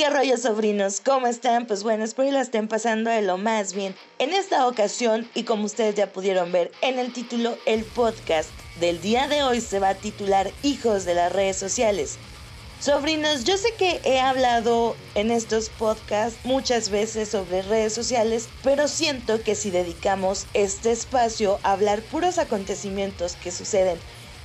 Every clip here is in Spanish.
qué rollo sobrinos, ¿cómo están? Pues bueno, espero que la estén pasando de lo más bien. En esta ocasión, y como ustedes ya pudieron ver en el título, el podcast del día de hoy se va a titular Hijos de las redes sociales. Sobrinos, yo sé que he hablado en estos podcasts muchas veces sobre redes sociales, pero siento que si dedicamos este espacio a hablar puros acontecimientos que suceden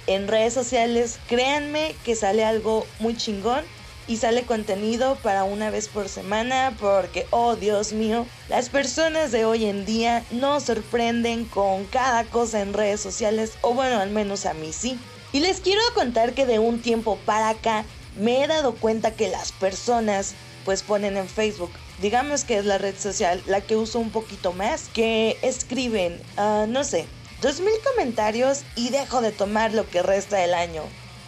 en redes sociales, créanme que sale algo muy chingón y sale contenido para una vez por semana porque, oh Dios mío, las personas de hoy en día nos sorprenden con cada cosa en redes sociales, o bueno, al menos a mí sí. Y les quiero contar que de un tiempo para acá me he dado cuenta que las personas pues ponen en Facebook, digamos que es la red social la que uso un poquito más, que escriben, ah, no sé, 2000 comentarios y dejo de tomar lo que resta del año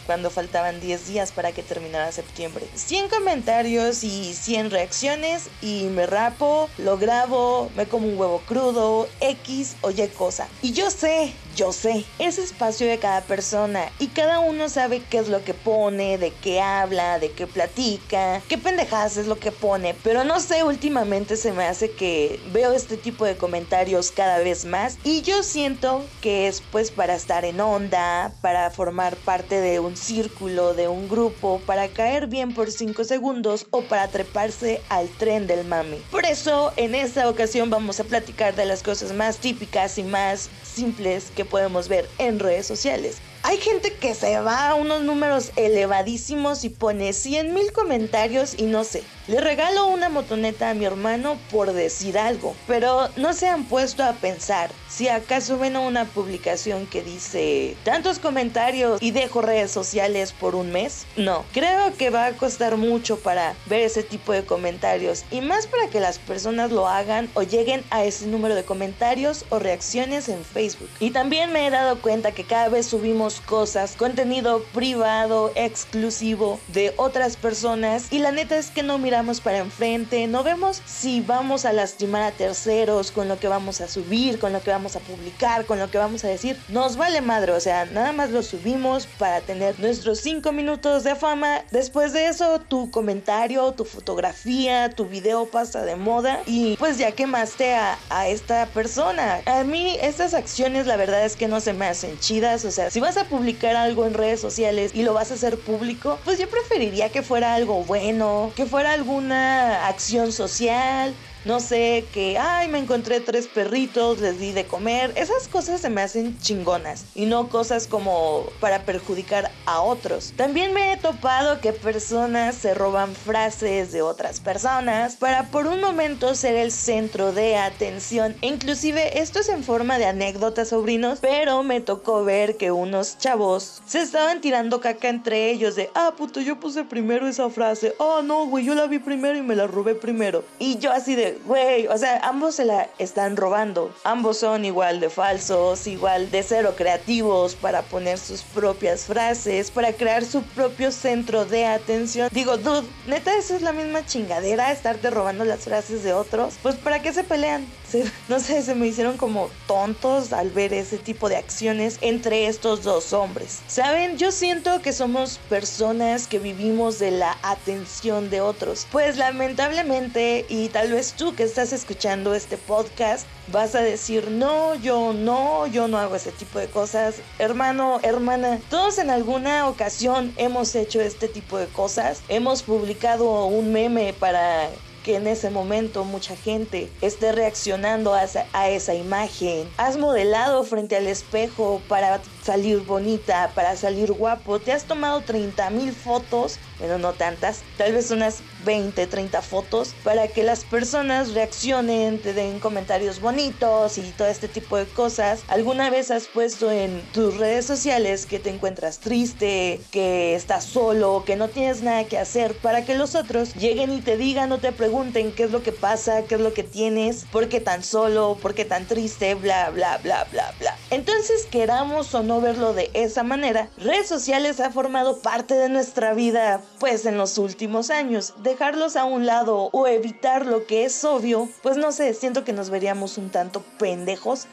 cuando faltaban 10 días para que terminara septiembre. 100 comentarios y 100 reacciones y me rapo, lo grabo, me como un huevo crudo, X o Y cosa. Y yo sé, yo sé, es espacio de cada persona y cada uno sabe qué es lo que pone, de qué habla, de qué platica, qué pendejadas es lo que pone, pero no sé, últimamente se me hace que veo este tipo de comentarios cada vez más y yo siento que es pues para estar en onda, para formar parte de un círculo, de un grupo, para caer bien por 5 segundos o para treparse al tren del mami. Por eso, en esta ocasión vamos a platicar de las cosas más típicas y más simples que podemos ver en redes sociales. Hay gente que se va a unos números elevadísimos y pone 100 mil comentarios y no sé. Le regalo una motoneta a mi hermano por decir algo, pero no se han puesto a pensar si acaso ven una publicación que dice tantos comentarios y dejo redes sociales por un mes. No, creo que va a costar mucho para ver ese tipo de comentarios y más para que las personas lo hagan o lleguen a ese número de comentarios o reacciones en Facebook. Y también me he dado cuenta que cada vez subimos cosas, contenido privado, exclusivo de otras personas y la neta es que no miramos para enfrente, no vemos si vamos a lastimar a terceros con lo que vamos a subir, con lo que vamos a publicar, con lo que vamos a decir. Nos vale madre, o sea, nada más lo subimos para tener nuestros 5 minutos de fama. Después de eso, tu comentario, tu fotografía, tu video pasa de moda y pues ya quemaste a, a esta persona. A mí estas acciones la verdad es que no se me hacen chidas, o sea, si vas a publicar algo en redes sociales y lo vas a hacer público, pues yo preferiría que fuera algo bueno, que fuera alguna acción social, no sé, que, ay, me encontré tres perritos, les di de comer. Esas cosas se me hacen chingonas y no cosas como para perjudicar a otros. También me he topado que personas se roban frases de otras personas para por un momento ser el centro de atención. inclusive esto es en forma de anécdotas, sobrinos, pero me tocó ver que unos chavos se estaban tirando caca entre ellos de, ah, puto, yo puse primero esa frase. Ah, no, güey, yo la vi primero y me la robé primero. Y yo así de, güey, o sea, ambos se la están robando. Ambos son igual de falsos, igual de cero creativos para poner sus propias frases, para crear su propio centro de atención. Digo, dude, neta, eso es la misma chingadera, estarte robando las frases de otros. Pues, ¿para qué se pelean? no sé, se me hicieron como tontos al ver ese tipo de acciones entre estos dos hombres. Saben, yo siento que somos personas que vivimos de la atención de otros. Pues lamentablemente, y tal vez tú que estás escuchando este podcast, vas a decir, no, yo no, yo no hago ese tipo de cosas. Hermano, hermana, todos en alguna ocasión hemos hecho este tipo de cosas. Hemos publicado un meme para que en ese momento mucha gente esté reaccionando a esa, a esa imagen. Has modelado frente al espejo para salir bonita, para salir guapo. Te has tomado 30 mil fotos, pero no tantas, tal vez unas 20, 30 fotos para que las personas reaccionen, te den comentarios bonitos y todo este tipo de cosas. ¿Alguna vez has puesto en tus redes sociales que te encuentras triste, que estás solo, que no tienes nada que hacer para que los otros lleguen y te digan o te pregunten qué es lo que pasa, qué es lo que tienes, por qué tan solo, por qué tan triste, bla, bla, bla, bla, bla? Entonces, queramos o no verlo de esa manera, redes sociales ha formado parte de nuestra vida pues en los últimos años. De dejarlos a un lado o evitar lo que es obvio, pues no sé, siento que nos veríamos un tanto pendejos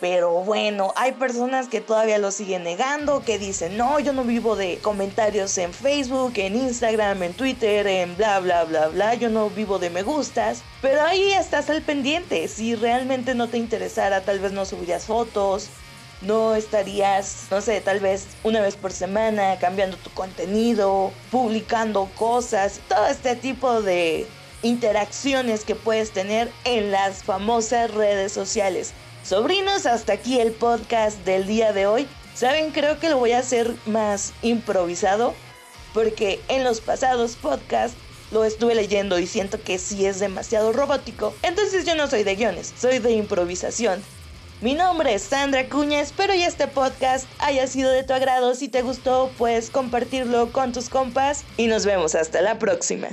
Pero bueno, hay personas que todavía lo siguen negando, que dicen, no, yo no vivo de comentarios en Facebook, en Instagram, en Twitter, en bla, bla, bla, bla, yo no vivo de me gustas. Pero ahí estás al pendiente, si realmente no te interesara, tal vez no subirías fotos, no estarías, no sé, tal vez una vez por semana cambiando tu contenido, publicando cosas, todo este tipo de interacciones que puedes tener en las famosas redes sociales. Sobrinos, hasta aquí el podcast del día de hoy. Saben, creo que lo voy a hacer más improvisado porque en los pasados podcasts lo estuve leyendo y siento que sí es demasiado robótico. Entonces yo no soy de guiones, soy de improvisación. Mi nombre es Sandra Cuña, espero y este podcast haya sido de tu agrado. Si te gustó, puedes compartirlo con tus compas y nos vemos hasta la próxima.